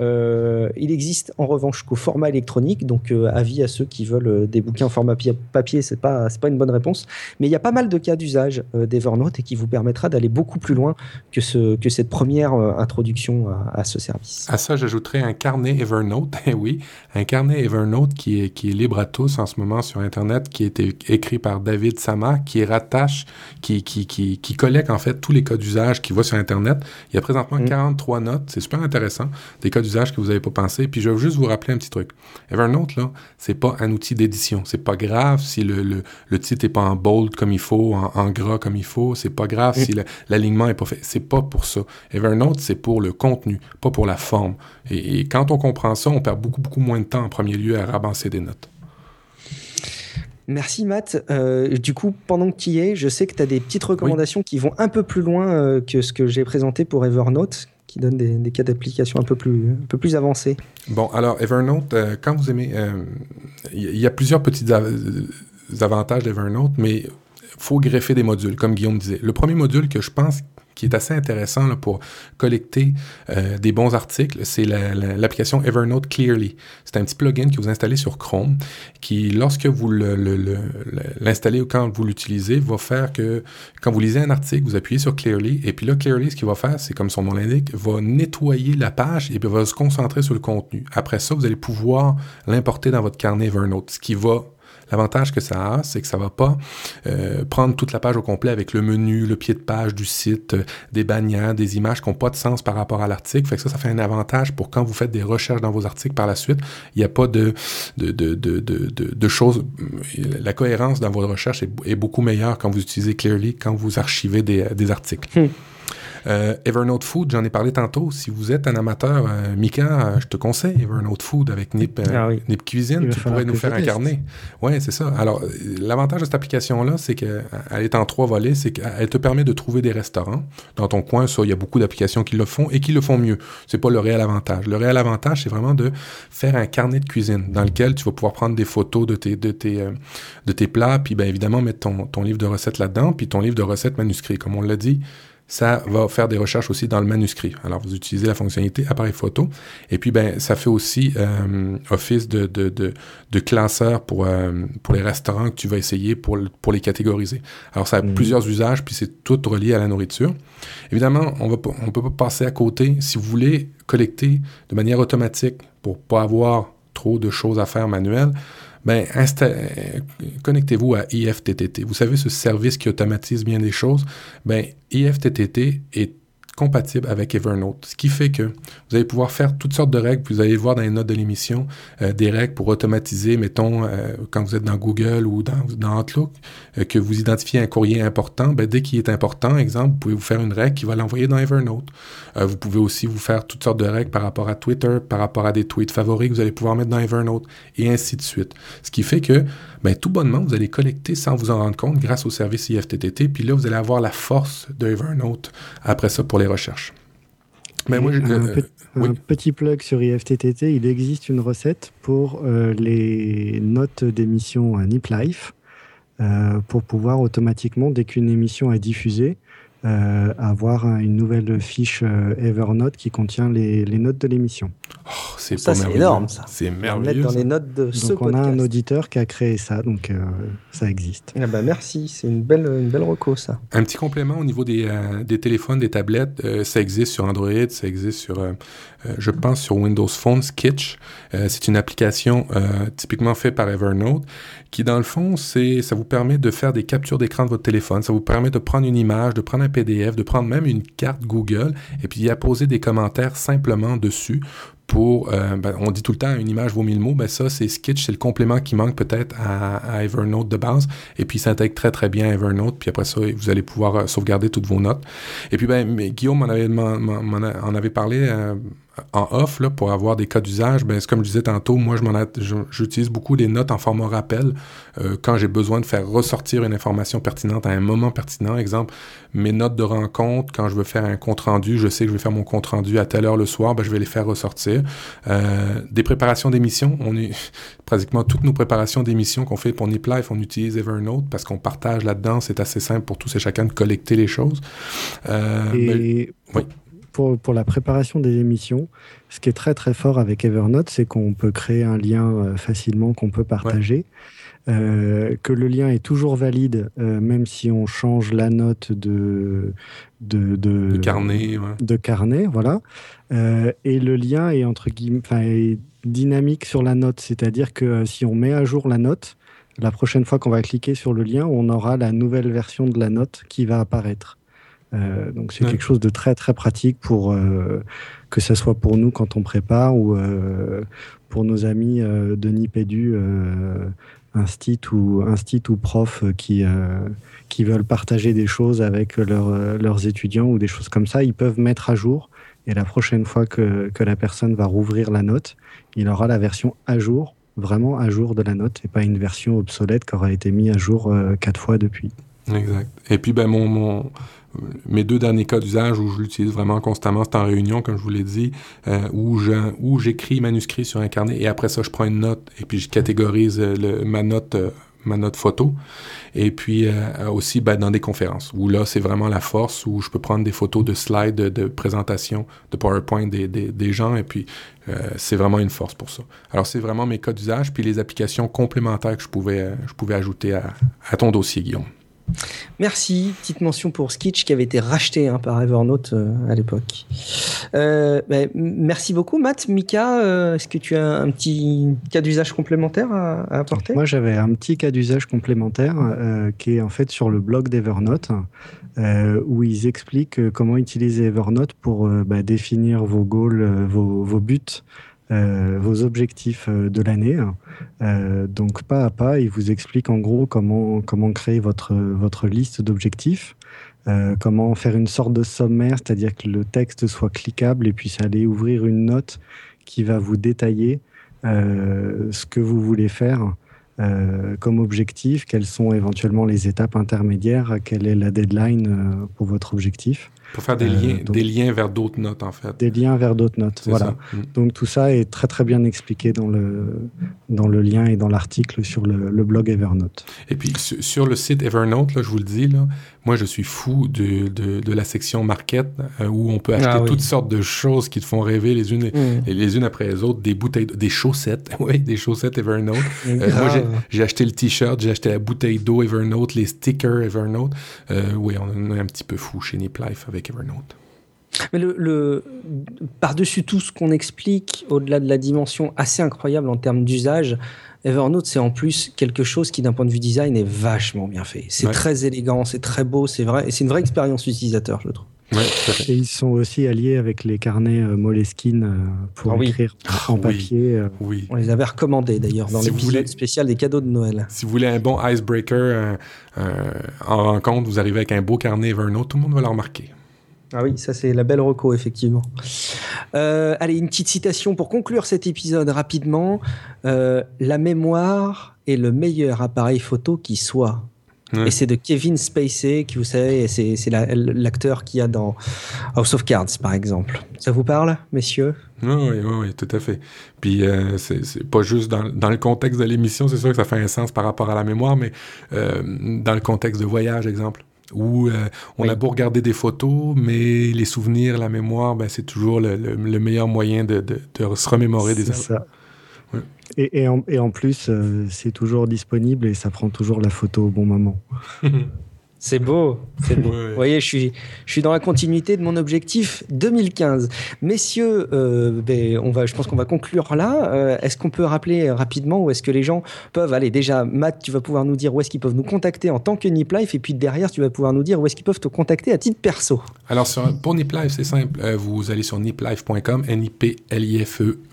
Euh, il existe en revanche qu'au format électronique, donc euh, avis à ceux qui veulent euh, des bouquins en format papier, c'est pas pas une bonne réponse. Mais il y a pas mal de cas d'usage d'Evernote et qui vous permettra d'aller beaucoup plus loin que cette première introduction à, ce service. À ça, j'ajouterais un carnet Evernote. Eh oui, un carnet Evernote qui est qui est libre à tous en ce moment sur Internet, qui a été écrit par David Sama, qui rattache, qui qui qui, qui collecte en fait tous les cas d'usage qui voit sur Internet. Il y a présentement 43 mm. notes, c'est super intéressant, des cas d'usage que vous n'avez pas pensé. Puis je vais juste vous rappeler un petit truc. Evernote, là, c'est pas un outil d'édition. C'est pas grave si le, le, le titre est pas en bold comme il faut, en, gras comme il faut. C'est pas grave si l'alignement est pas fait. C'est pas pour ça. Evernote, c'est pour le contenu, pas pour la forme. Et, quand on comprend ça, on perd beaucoup, beaucoup moins de temps en premier lieu à rabancer des notes. Merci Matt. Euh, du coup, pendant que tu y es, je sais que tu as des petites recommandations qui vont un peu plus loin euh, que ce que j'ai présenté pour Evernote qui donne des, cas d'application un peu plus, un peu plus avancés. Bon, alors Evernote, euh, quand vous aimez, il y, a plusieurs petits avantages d'Evernote, mais il faut greffer des modules, comme Guillaume disait. Le premier module que je pense qui est assez intéressant là, pour collecter euh, des bons articles, c'est l'application Evernote Clearly. C'est un petit plugin que vous installez sur Chrome qui, lorsque vous l'installez ou quand vous l'utilisez, va faire que quand vous lisez un article, vous appuyez sur Clearly et puis là, Clearly, ce qu'il va faire, c'est comme son nom l'indique, va nettoyer la page et puis va se concentrer sur le contenu. Après ça, vous allez pouvoir l'importer dans votre carnet Evernote, ce qui va L'avantage que ça a, c'est que ça va pas euh, prendre toute la page au complet avec le menu, le pied de page du site, euh, des bannières, des images qui n'ont pas de sens par rapport à l'article. Fait que ça, ça fait un avantage pour quand vous faites des recherches dans vos articles par la suite. Il n'y a pas de de, de, de, de, choses. La cohérence dans vos recherches est, beaucoup meilleure quand vous utilisez Clearly, quand vous archivez des, des articles. Hmm. Euh, Evernote Food, j'en ai parlé tantôt. Si vous êtes un amateur, euh, Mika, euh, je te conseille Evernote Food avec Nip, ah Nip Cuisine. Tu pourrais nous faire un carnet. Oui, c'est ça. Alors, l'avantage de cette application-là, c'est qu'elle est en trois volets. C'est qu'elle te permet de trouver des restaurants. Dans ton coin, ça, il y a beaucoup d'applications qui le font et qui le font mieux. C'est pas le réel avantage. Le réel avantage, c'est vraiment de faire un carnet de cuisine dans lequel tu vas pouvoir prendre des photos de tes, de tes, de tes plats, puis bien évidemment mettre ton, ton livre de recettes là-dedans, puis ton livre de recettes manuscrit. Comme on l'a dit, ça va faire des recherches aussi dans le manuscrit. Alors, vous utilisez la fonctionnalité appareil photo. Et puis, ben, ça fait aussi euh, office de, de, de, de classeur pour, euh, pour les restaurants que tu vas essayer pour, pour les catégoriser. Alors, ça a mmh. plusieurs usages, puis c'est tout relié à la nourriture. Évidemment, on ne on peut pas passer à côté. Si vous voulez collecter de manière automatique pour pas avoir trop de choses à faire manuelles, ben, connectez-vous à IFTTT. Vous savez, ce service qui automatise bien des choses, ben, IFTTT est compatible avec Evernote. Ce qui fait que vous allez pouvoir faire toutes sortes de règles. Vous allez voir dans les notes de l'émission euh, des règles pour automatiser, mettons, euh, quand vous êtes dans Google ou dans, Outlook, euh, que vous identifiez un courrier important. Ben, dès qu'il est important, exemple, vous pouvez vous faire une règle qui va l'envoyer dans Evernote. vous pouvez aussi vous faire toutes sortes de règles par rapport à Twitter, par rapport à des tweets favoris que vous allez pouvoir mettre dans Evernote, et ainsi de suite. Ce qui fait que, ben, tout bonnement, vous allez collecter sans vous en rendre compte grâce au service IFTTT. Puis là, vous allez avoir la force de Evernote après ça pour les recherches. Mais moi, un, petit plug sur IFTTT, il existe une recette pour euh, les notes d'émission à Nip Life euh, pour pouvoir automatiquement, dès qu'une émission est diffusée, euh, avoir une nouvelle fiche euh, Evernote qui contient les, les notes de l'émission. Oh, c'est ça, c'est énorme, ça. C'est merveilleux. Mettre dans les notes de donc on a un auditeur qui a créé ça, donc euh, ça existe. Ah bah merci, c'est une belle, une belle reco, ça. Un petit complément au niveau des, des téléphones, des tablettes, ça existe sur Android, ça existe sur, je pense, sur Windows Phone, Sketch. c'est une application typiquement faite par Evernote qui, dans le fond, c'est, ça vous permet de faire des captures d'écran de votre téléphone, ça vous permet de prendre une image, de prendre un PDF, de prendre même une carte Google et puis y apposer des commentaires simplement dessus pour, euh, ben, on dit tout le temps, une image vaut mille mots, ben ça, c'est Sketch, c'est le complément qui manque peut-être à, Evernote de base, et puis ça intègre très très bien Evernote, puis après ça, vous allez pouvoir euh, sauvegarder toutes vos notes. Et puis, ben, Guillaume m'en avait, en avait parlé euh, en off, là, pour avoir des cas d'usage, ben, comme je disais tantôt, moi, je j'utilise beaucoup des notes en format rappel euh, quand j'ai besoin de faire ressortir une information pertinente à un moment pertinent. Exemple, mes notes de rencontre, quand je veux faire un compte-rendu, je sais que je vais faire mon compte-rendu à telle heure le soir, ben, je vais les faire ressortir. Euh, des préparations d'émissions, on est pratiquement toutes nos préparations d'émissions qu'on fait pour Nip Life, on utilise Evernote parce qu'on partage là-dedans, c'est assez simple pour tous et chacun de collecter les choses. Euh, oui pour, la préparation des émissions, ce qui est très très fort avec Evernote, c'est qu'on peut créer un lien euh, facilement qu'on peut partager. Euh, que le lien est toujours valide, euh, même si on change la note de, de, de, carnet. De carnet, voilà. et le lien est, entre guillemets, dynamique sur la note, c'est-à-dire que si on met à jour la note, la prochaine fois qu'on va cliquer sur le lien, on aura la nouvelle version de la note qui va apparaître. Euh, donc c'est quelque chose de très très pratique pour euh, que ce soit pour nous quand on prépare ou euh, pour nos amis de Nipédu, instit ou instit ou prof qui qui veulent partager des choses avec leurs étudiants ou des choses comme ça, ils peuvent mettre à jour. Et la prochaine fois que, que la personne va rouvrir la note, il aura la version à jour, vraiment à jour de la note, et pas une version obsolète qui aura été mise à jour quatre fois depuis. Exact. Et puis, ben, mon, mon, mes deux derniers cas d'usage où je l'utilise vraiment constamment, c'est en réunion, comme je vous l'ai dit, euh, où, j'écris manuscrit sur un carnet et après ça, je prends une note et puis je catégorise le, ma note. Euh, ma note photo et puis euh, aussi ben, dans des conférences où là c'est vraiment la force où je peux prendre des photos de slides de, présentation de PowerPoint des, gens et puis c'est vraiment une force pour ça. Alors c'est vraiment mes cas d'usage puis les applications complémentaires que je pouvais ajouter à ton dossier Guillaume. Merci. Petite mention pour Sketch qui avait été racheté hein, par Evernote euh, à l'époque. Euh, ben, merci beaucoup, Matt. Mika, euh, est-ce que tu as un petit cas d'usage complémentaire à, apporter? Moi, j'avais un petit cas d'usage complémentaire qui est en fait sur le blog d'Evernote où ils expliquent comment utiliser Evernote pour bah, définir vos goals, vos buts euh, vos objectifs euh, de l'année. Euh, donc pas à pas, il vous explique en gros comment, comment créer votre, votre liste d'objectifs, comment faire une sorte de sommaire, c'est-à-dire que le texte soit cliquable et puis aller ouvrir une note qui va vous détailler ce que vous voulez faire comme objectif, quelles sont éventuellement les étapes intermédiaires, quelle est la deadline pour votre objectif. Pour faire des, liens, euh, des liens vers d'autres notes, en fait. Des liens vers d'autres notes, voilà. Mm. Donc tout ça est très très bien expliqué dans le, dans le lien et dans l'article sur le, blog Evernote. Et puis sur le site Evernote, là, je vous le dis, là, Moi, je suis fou de, de, de la section market euh, où on peut acheter ah toutes sortes de choses qui te font rêver les unes, mm. les, unes après les autres. Des bouteilles, des chaussettes. oui, des chaussettes Evernote. Euh, moi, j'ai acheté le t-shirt, j'ai acheté la bouteille d'eau Evernote, les stickers Evernote. Euh, oui, on est un petit peu fou chez Nip Life avec Evernote. Mais le, le par-dessus tout ce qu'on explique, au-delà de la dimension assez incroyable en termes d'usage, Evernote, c'est en plus quelque chose qui, d'un point de vue design, est vachement bien fait. C'est très élégant, c'est très beau, c'est vrai, et c'est une vraie expérience utilisateur, je trouve. et ils sont aussi alliés avec les carnets euh, Moleskine euh, pour ah écrire en papier. Euh. Oui. On les avait recommandés d'ailleurs dans l'épisode spécial des cadeaux de Noël. Si vous voulez un bon icebreaker en rencontre, vous arrivez avec un beau carnet Evernote, tout le monde va le remarquer. Ah oui, ça c'est la belle reco, effectivement. Euh, allez, une petite citation pour conclure cet épisode rapidement. Euh, la mémoire est le meilleur appareil photo qui soit. Et c'est de Kevin Spacey, qui vous savez, c'est l'acteur qui a dans House of Cards, par exemple. Ça vous parle, messieurs? Oui, oui, oui, tout à fait. Puis euh, c'est pas juste dans, dans, le contexte de l'émission, c'est sûr que ça fait un sens par rapport à la mémoire, mais dans le contexte de voyage, exemple où euh, on a beau regarder des photos, mais les souvenirs, la mémoire, ben, c'est toujours le, meilleur moyen de, de, se remémorer des ça. Et, et, en, et, en, plus, euh, c'est toujours disponible et ça prend toujours la photo au bon moment. C'est beau, c'est beau. Vous voyez, je suis, je suis dans la continuité de mon objectif 2015. Messieurs, euh, ben, on va, je pense qu'on va conclure là. Euh, est-ce qu'on peut rappeler rapidement où est-ce que les gens peuvent aller? Déjà, Matt, tu vas pouvoir nous dire où est-ce qu'ils peuvent nous contacter en tant que Nip Life, et puis derrière, tu vas pouvoir nous dire où est-ce qu'ils peuvent te contacter à titre perso. Alors, pour Nip Life, c'est simple. Euh, vous allez sur niplife.com,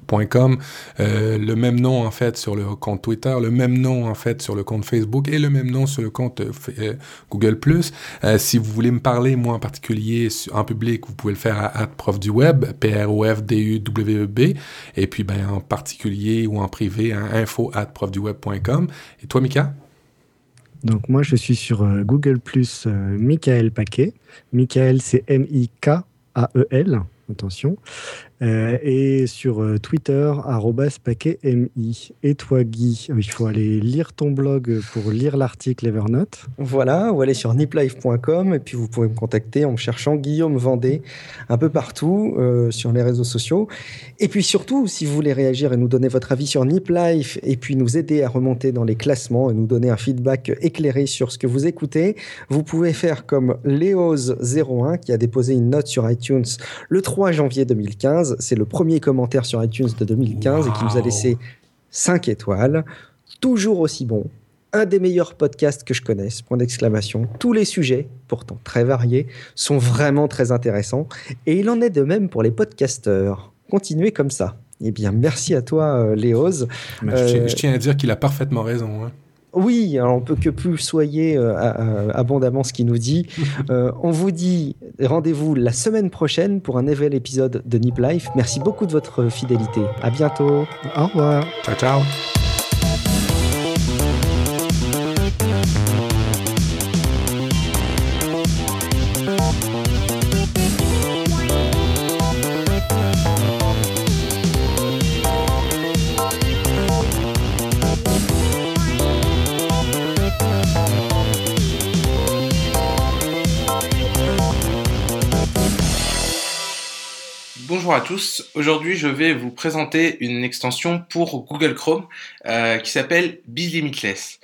N-I-P-L-I-F-E euh, le même nom en fait sur le compte Twitter, le même nom en fait sur le compte Facebook et le même nom sur le compte euh, euh, Google+. si vous voulez me parler, moi en particulier, en public, vous pouvez le faire à, prof du web, P-R-O-F-D-U-W-E-B, et puis ben, en particulier ou en privé, à info at profduweb.com. Et toi, Mika? Donc moi, je suis sur Google+, Michael Paquet. Michael, c'est M-I-K-A-E-L attention. Euh, et sur euh, Twitter, paquetmi. Et toi, Guy, euh, il faut aller lire ton blog pour lire l'article Evernote. Voilà, ou aller sur niplife.com et puis vous pouvez me contacter en me cherchant Guillaume Vendée un peu partout sur les réseaux sociaux. Et puis surtout, si vous voulez réagir et nous donner votre avis sur Niplife et puis nous aider à remonter dans les classements et nous donner un feedback éclairé sur ce que vous écoutez, vous pouvez faire comme Léoz01 qui a déposé une note sur iTunes le 3 janvier 2015 c'est le premier commentaire sur iTunes de 2015 et qui nous a laissé 5 étoiles. Toujours aussi bon. Un des meilleurs podcasts que je connaisse, point d'exclamation. Tous les sujets, pourtant très variés, sont vraiment très intéressants. Et il en est de même pour les podcasteurs. Continuez comme ça. Eh bien, merci à toi, euh, Léoz. je, tiens, à dire qu'il a parfaitement raison. Hein. Oui, alors on peut que plus soyez euh, abondamment ce qu'il nous dit. Euh, on vous dit rendez-vous la semaine prochaine pour un nouvel épisode de Nip Life. Merci beaucoup de votre fidélité. À bientôt. Au revoir. Ciao, ciao. Tous, aujourd'hui je vais vous présenter une extension pour Google Chrome euh, qui s'appelle Be Limitless.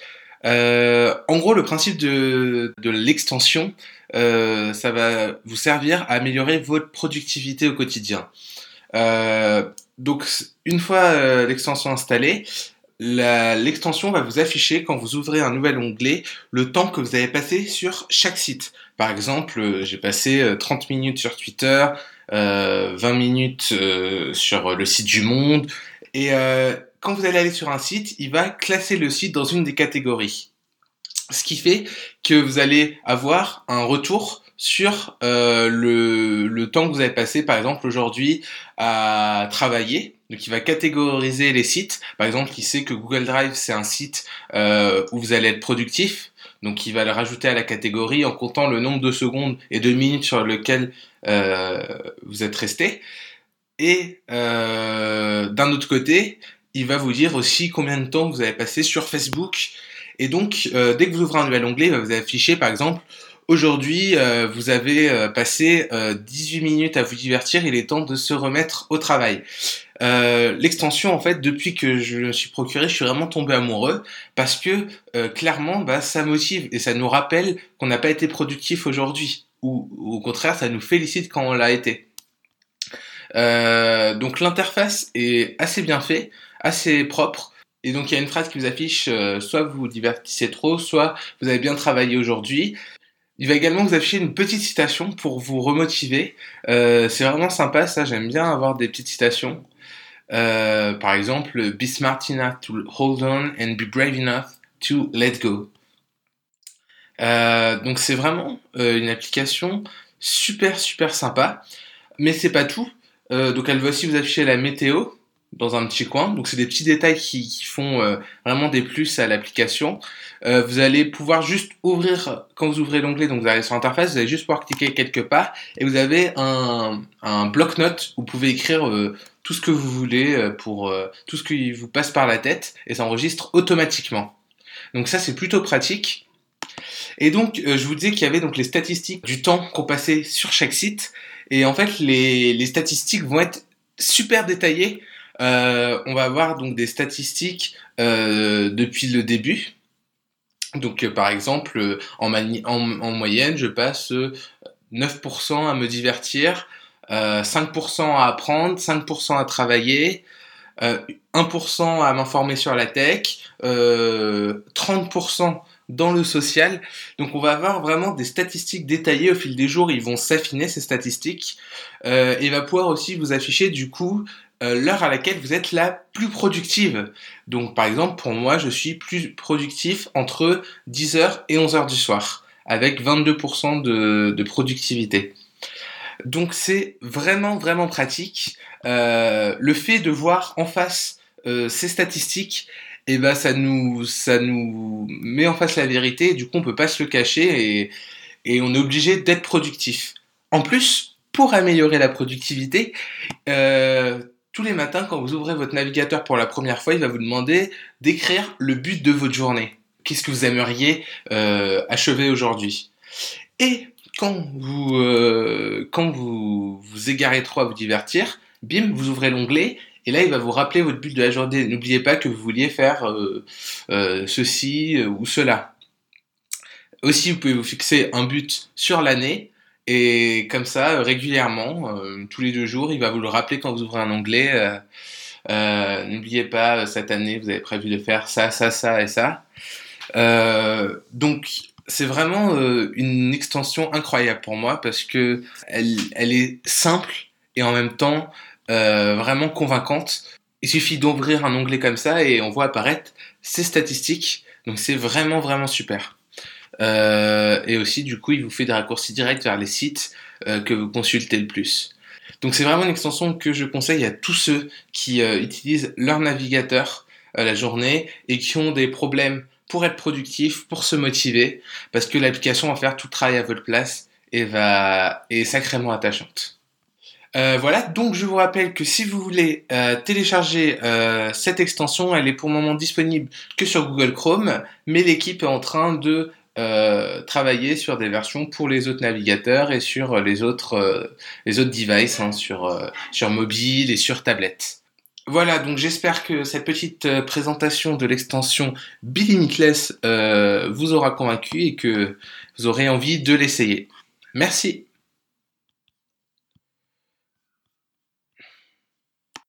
Euh, en gros, le principe de, l'extension, euh, ça va vous servir à améliorer votre productivité au quotidien. donc, une fois l'extension installée, l'extension va vous afficher quand vous ouvrez un nouvel onglet le temps que vous avez passé sur chaque site. Par exemple, j'ai passé 30 minutes sur Twitter, 20 euh, minutes euh, sur le site du Monde. Et euh, quand vous allez aller sur un site, il va classer le site dans une des catégories. Ce qui fait que vous allez avoir un retour sur le, le, temps que vous avez passé, par exemple, aujourd'hui à travailler. Donc, il va catégoriser les sites. Par exemple, il sait que Google Drive, c'est un site où vous allez être productif. Donc, il va le rajouter à la catégorie en comptant le nombre de secondes et de minutes sur lequel euh, vous êtes resté. Et euh, d'un autre côté, il va vous dire aussi combien de temps vous avez passé sur Facebook. Et donc, euh, dès que vous ouvrez un nouvel onglet, il va vous afficher par exemple Aujourd'hui, vous avez passé 18 minutes à vous divertir, il est temps de se remettre au travail. L'extension, en fait, depuis que je me suis procuré, je suis vraiment tombé amoureux parce que clairement, bah, ça motive et ça nous rappelle qu'on n'a pas été productif aujourd'hui ou au contraire, ça nous félicite quand on l'a été. Euh, donc l'interface est assez bien faite, assez propre. Et donc il y a une phrase qui vous affiche euh, soit vous vous divertissez trop, soit vous avez bien travaillé aujourd'hui. Il va également vous afficher une petite citation pour vous remotiver. Euh, c'est vraiment sympa ça, j'aime bien avoir des petites citations. Par exemple, be smart enough to hold on and be brave enough to let go. donc c'est vraiment une application super super sympa. Mais c'est pas tout. Euh, donc elle va aussi vous afficher la météo dans un petit coin. Donc c'est des petits détails qui, qui font euh, vraiment des plus à l'application. Euh, vous allez pouvoir juste ouvrir, quand vous ouvrez l'onglet, donc vous allez sur l'interface, vous allez juste pouvoir cliquer quelque part et vous avez un, un bloc-notes où vous pouvez écrire euh, tout ce que vous voulez euh, pour tout ce qui vous passe par la tête et ça enregistre automatiquement. Donc ça c'est plutôt pratique. Et donc je vous disais qu'il y avait donc les statistiques du temps qu'on passait sur chaque site et en fait, les, les statistiques vont être super détaillées. Euh, on va avoir donc des statistiques euh, depuis le début. Donc, euh, par exemple, en, en, moyenne, je passe 9% à me divertir, 5% à apprendre, 5% à travailler, 1% à m'informer sur la tech, 30% dans le social. Donc on va avoir vraiment des statistiques détaillées au fil des jours, ils vont s'affiner ces statistiques euh, et va pouvoir aussi vous afficher du coup euh, l'heure à laquelle vous êtes la plus productive. Donc par exemple pour moi je suis plus productif entre 10h et 11h du soir avec 22% de, de, productivité. Donc c'est vraiment vraiment pratique. Euh, le fait de voir en face euh, ces statistiques eh ben ça nous ça nous met en face la vérité du coup on peut pas se le cacher et, on est obligé d'être productif. En plus, pour améliorer la productivité, tous les matins quand vous ouvrez votre navigateur pour la première fois, il va vous demander d'écrire le but de votre journée. Qu'est-ce que vous aimeriez euh, achever aujourd'hui? Et quand vous euh, quand vous vous égarez trop à vous divertir, bim, vous ouvrez l'onglet et là, il va vous rappeler votre but de la journée. N'oubliez pas que vous vouliez faire euh, ceci ou cela. Aussi, vous pouvez vous fixer un but sur l'année. Et comme ça, régulièrement, tous les deux jours, il va vous le rappeler quand vous ouvrez un onglet. N'oubliez pas, cette année, vous avez prévu de faire ça, ça, ça et ça. donc, c'est vraiment une extension incroyable pour moi parce que elle, elle est simple et en même temps euh, vraiment convaincante. Il suffit d'ouvrir un onglet comme ça et on voit apparaître ces statistiques. Donc c'est vraiment vraiment super. Euh, et aussi du coup il vous fait des raccourcis directs vers les sites euh, que vous consultez le plus. Donc c'est vraiment une extension que je conseille à tous ceux qui utilisent leur navigateur la journée et qui ont des problèmes pour être productifs, pour se motiver, parce que l'application va faire tout le travail à votre place et va est sacrément attachante. Euh, voilà, donc je vous rappelle que si vous voulez euh, télécharger euh, cette extension, elle est pour le moment disponible que sur Google Chrome, mais l'équipe est en train de travailler sur des versions pour les autres navigateurs et sur les autres, les autres devices, hein, sur, sur mobile et sur tablette. Voilà, donc j'espère que cette petite présentation de l'extension Be Limitless vous aura convaincu et que vous aurez envie de l'essayer. Merci.